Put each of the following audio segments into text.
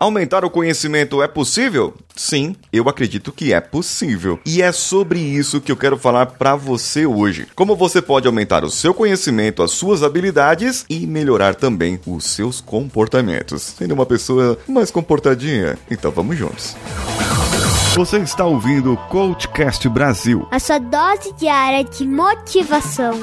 Aumentar o conhecimento é possível? Sim, eu acredito que é possível. E é sobre isso que eu quero falar para você hoje. Como você pode aumentar o seu conhecimento, as suas habilidades e melhorar também os seus comportamentos, sendo uma pessoa mais comportadinha. Então vamos juntos. Você está ouvindo o Coachcast Brasil. A sua dose diária de motivação.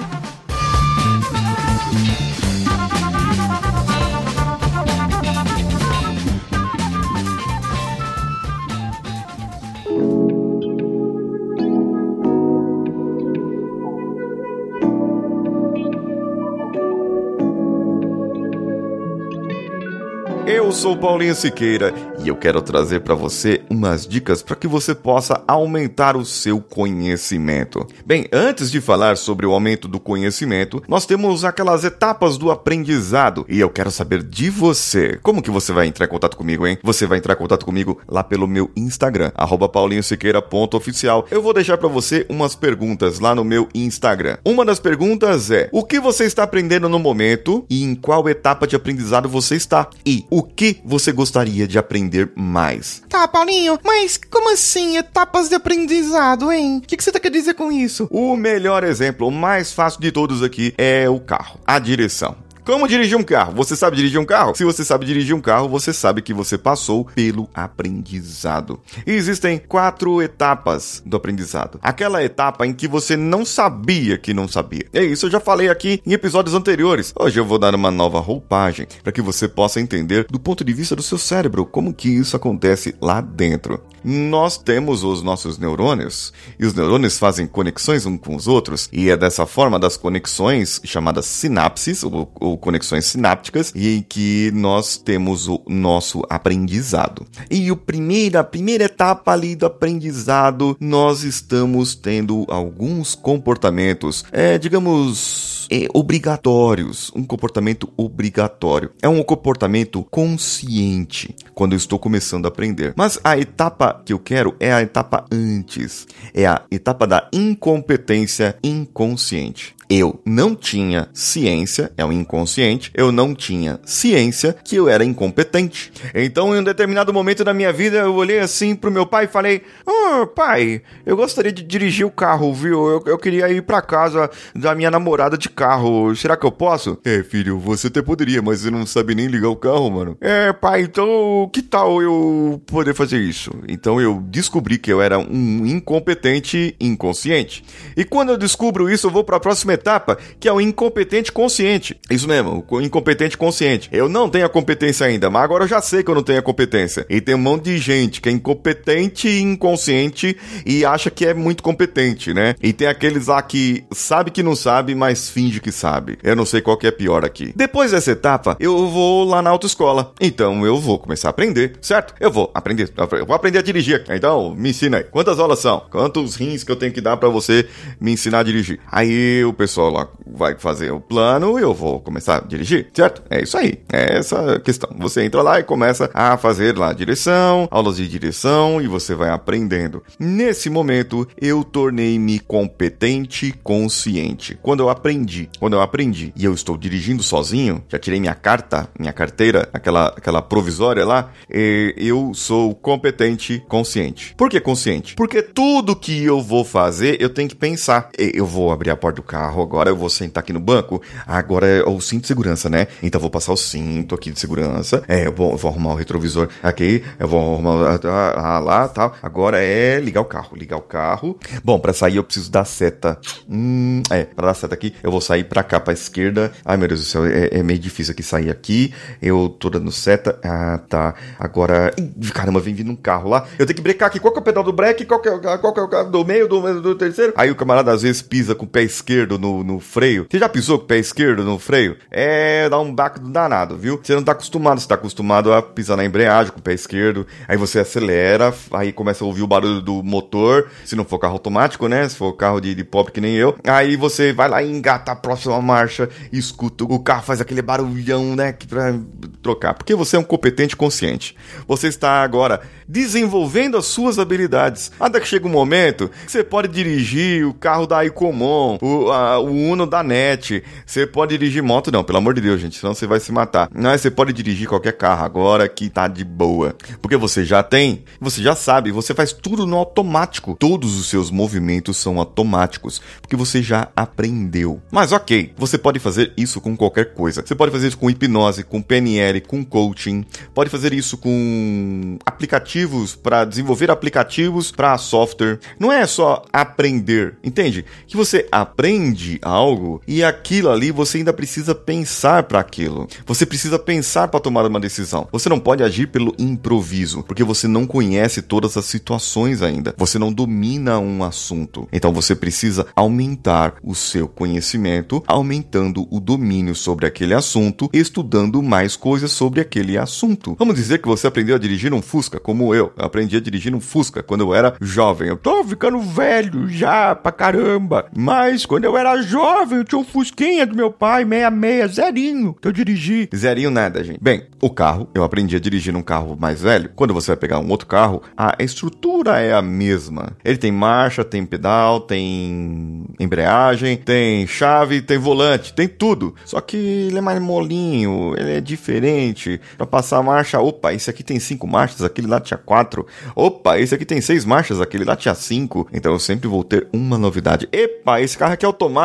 Eu sou Paulinho Siqueira e eu quero trazer para você umas dicas para que você possa aumentar o seu conhecimento. Bem, antes de falar sobre o aumento do conhecimento, nós temos aquelas etapas do aprendizado e eu quero saber de você. Como que você vai entrar em contato comigo, hein? Você vai entrar em contato comigo lá pelo meu Instagram, paulinhosiqueira.oficial. Eu vou deixar para você umas perguntas lá no meu Instagram. Uma das perguntas é: o que você está aprendendo no momento e em qual etapa de aprendizado você está? E o que você gostaria de aprender mais? Tá, Paulinho, mas como assim etapas de aprendizado, hein? O que, que você tá querendo dizer com isso? O melhor exemplo, o mais fácil de todos aqui, é o carro, a direção. Como dirigir um carro? Você sabe dirigir um carro? Se você sabe dirigir um carro, você sabe que você passou pelo aprendizado. E existem quatro etapas do aprendizado. Aquela etapa em que você não sabia que não sabia. É isso, eu já falei aqui em episódios anteriores. Hoje eu vou dar uma nova roupagem para que você possa entender do ponto de vista do seu cérebro como que isso acontece lá dentro. Nós temos os nossos neurônios e os neurônios fazem conexões uns com os outros e é dessa forma das conexões chamadas sinapses ou, ou conexões sinápticas e em que nós temos o nosso aprendizado. E o primeiro, a primeira etapa ali do aprendizado, nós estamos tendo alguns comportamentos, é, digamos, é, obrigatórios, um comportamento obrigatório. É um comportamento consciente quando eu estou começando a aprender. Mas a etapa que eu quero é a etapa antes, é a etapa da incompetência inconsciente eu não tinha ciência, é o inconsciente, eu não tinha ciência que eu era incompetente. Então, em um determinado momento da minha vida, eu olhei assim pro meu pai e falei: oh, pai, eu gostaria de dirigir o carro, viu? Eu, eu queria ir pra casa da minha namorada de carro. Será que eu posso? É, filho, você até poderia, mas você não sabe nem ligar o carro, mano. É, pai, então que tal eu poder fazer isso? Então eu descobri que eu era um incompetente inconsciente. E quando eu descubro isso, eu vou para a próxima etapa, que é o incompetente consciente. Isso mesmo, o incompetente consciente. Eu não tenho a competência ainda, mas agora eu já sei que eu não tenho a competência. E tem um monte de gente que é incompetente e inconsciente e acha que é muito competente, né? E tem aqueles lá que sabe que não sabe, mas finge que sabe. Eu não sei qual que é pior aqui. Depois dessa etapa, eu vou lá na autoescola. Então eu vou começar a aprender, certo? Eu vou aprender. Eu vou aprender a dirigir. Então, me ensina aí. Quantas aulas são? Quantos rins que eu tenho que dar para você me ensinar a dirigir? Aí o pessoal lá vai fazer o plano e eu vou começar a dirigir, certo? É isso aí. É essa a questão. Você entra lá e começa a fazer lá direção, aulas de direção e você vai aprendendo. Nesse momento, eu tornei-me competente consciente. Quando eu aprendi, quando eu aprendi e eu estou dirigindo sozinho, já tirei minha carta, minha carteira, aquela, aquela provisória lá, eu sou competente consciente. Por que consciente? Porque tudo que eu vou fazer, eu tenho que pensar. Eu vou abrir a porta do carro agora, eu vou sentar aqui no banco. Agora é o cinto de segurança, né? Então vou passar o cinto aqui de segurança. É, eu vou, vou arrumar o retrovisor aqui. Eu vou arrumar ah, lá, tal. Agora é ligar o carro, ligar o carro. Bom, para sair eu preciso dar seta. Hum, é, para dar seta aqui, eu vou sair para cá, para esquerda. Ai meu Deus do céu, é, é meio difícil aqui sair aqui. Eu tô dando seta. Ah, tá. Agora, caramba, vem vindo um carro lá. Eu tenho que brecar aqui. Qual que é o pedal do break? Qual que é, qual que é o carro do meio, do, do terceiro? Aí o camarada às vezes pisa com o pé esquerdo no, no freio. Você já pisou com o pé esquerdo no freio? É, dá um baque danado, viu? Você não tá acostumado, você tá acostumado a pisar na embreagem com o pé esquerdo. Aí você acelera, aí começa a ouvir o barulho do motor. Se não for carro automático, né? Se for carro de, de pop que nem eu. Aí você vai lá e engata a próxima marcha, escuta o carro faz aquele barulhão, né? Pra trocar. Porque você é um competente consciente. Você está agora desenvolvendo as suas habilidades. Até que chega um momento que você pode dirigir o carro da Icomon, o, a, o Uno da NET. Você pode dirigir moto, não, pelo amor de Deus, gente, senão você vai se matar. Mas você pode dirigir qualquer carro agora que tá de boa. Porque você já tem, você já sabe, você faz tudo no automático. Todos os seus movimentos são automáticos, porque você já aprendeu. Mas ok, você pode fazer isso com qualquer coisa. Você pode fazer isso com hipnose, com PNL, com coaching. Pode fazer isso com aplicativos para desenvolver aplicativos para software. Não é só aprender, entende? Que você aprende algo e aquilo ali você ainda precisa pensar para aquilo. Você precisa pensar para tomar uma decisão. Você não pode agir pelo improviso, porque você não conhece todas as situações ainda. Você não domina um assunto. Então você precisa aumentar o seu conhecimento, aumentando o domínio sobre aquele assunto, estudando mais coisas sobre aquele assunto. Vamos dizer que você aprendeu a dirigir um Fusca, como eu. Eu aprendi a dirigir um Fusca quando eu era jovem. Eu tô ficando velho já pra caramba. Mas quando eu era jovem, eu tinha um Fusquinha do meu pai, 66, zerinho, que eu dirigi. Zerinho nada, gente. Bem, o carro, eu aprendi a dirigir num carro mais velho. Quando você vai pegar um outro carro, a estrutura é a mesma. Ele tem marcha, tem pedal, tem embreagem, tem chave, tem volante, tem tudo. Só que ele é mais molinho, ele é diferente. Para passar a marcha, opa, esse aqui tem cinco marchas, aquele lá tinha quatro. Opa, esse aqui tem seis marchas, aquele lá tinha cinco. Então eu sempre vou ter uma novidade. Epa, esse carro aqui é automático,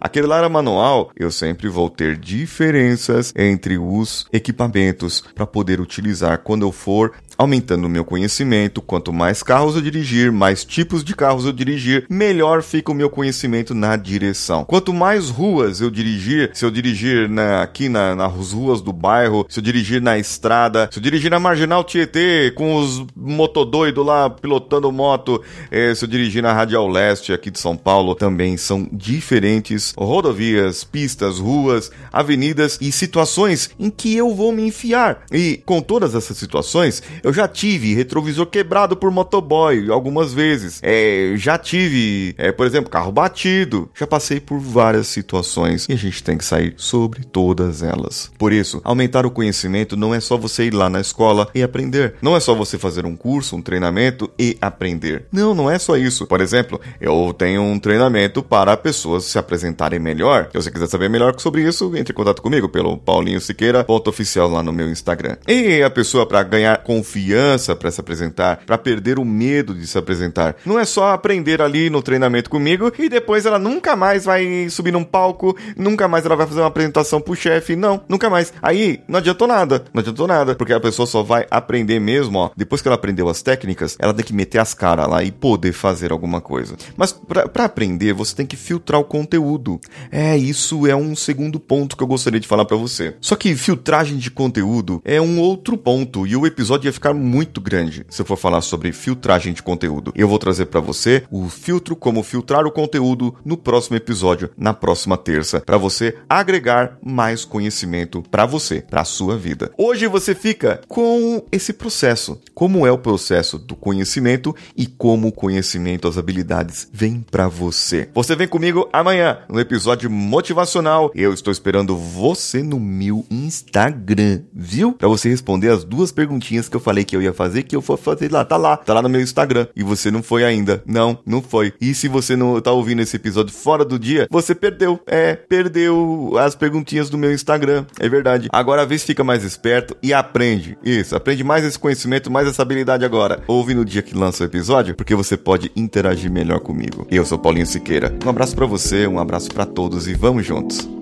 aquele lá era manual. Eu sempre vou ter diferenças entre os equipamentos para poder utilizar quando eu for aumentando o meu conhecimento. Quanto mais carros eu dirigir, mais tipos de carros eu dirigir, melhor fica o meu conhecimento na direção. Quanto mais ruas eu dirigir, se eu dirigir na, aqui na, nas ruas do bairro, se eu dirigir na estrada, se eu dirigir na Marginal Tietê com os motodoidos lá pilotando moto, eh, se eu dirigir na Radial Leste aqui de São Paulo, também são diferentes rodovias, pistas, ruas, avenidas e situações em que eu vou me enfiar. E com todas essas situações, eu já tive retrovisor quebrado por motoboy algumas vezes. É, já tive, é, por exemplo, carro batido. Já passei por várias situações e a gente tem que sair sobre todas elas. Por isso, aumentar o conhecimento não é só você ir lá na escola e aprender. Não é só você fazer um curso, um treinamento e aprender. Não, não é só isso. Por exemplo, eu tenho um treinamento para pessoas se apresentarem melhor. Se você quiser saber melhor sobre isso, entre em contato comigo pelo Paulinho Siqueira, ponto oficial lá no meu Instagram. E a pessoa para ganhar confiança para se apresentar, para perder o medo de se apresentar. Não é só aprender ali no treinamento comigo e depois ela nunca mais vai subir num palco, nunca mais ela vai fazer uma apresentação pro chefe. Não, nunca mais. Aí não adiantou nada. Não adiantou nada, porque a pessoa só vai aprender mesmo, ó. Depois que ela aprendeu as técnicas, ela tem que meter as caras lá e poder fazer alguma coisa. Mas para aprender, você tem que filtrar o conteúdo. É, isso é um segundo ponto que eu gostaria de falar para você. Só que filtragem de conteúdo é um outro ponto e o episódio ia ficar muito grande se eu for falar sobre filtragem de conteúdo. Eu vou trazer para você o filtro como filtrar o conteúdo no próximo episódio, na próxima terça, para você agregar mais conhecimento para você, para sua vida. Hoje você fica com esse processo. Como é o processo do conhecimento e como o conhecimento, as habilidades vêm para você. Você vem comigo amanhã no episódio motivacional. Eu estou esperando você no meu Instagram, viu? Para você responder as duas perguntinhas que eu falei que eu ia fazer, que eu vou fazer lá. Tá lá, tá lá no meu Instagram. E você não foi ainda. Não, não foi. E se você não tá ouvindo esse episódio fora do dia, você perdeu. É, perdeu as perguntinhas do meu Instagram. É verdade. Agora a vez fica mais esperto e aprende. Isso, aprende mais esse conhecimento, mais essa habilidade agora. Ouve no dia que lança o episódio, porque você pode interagir melhor comigo. Eu sou Paulinho Siqueira. Um abraço para você, um abraço para todos e vamos juntos.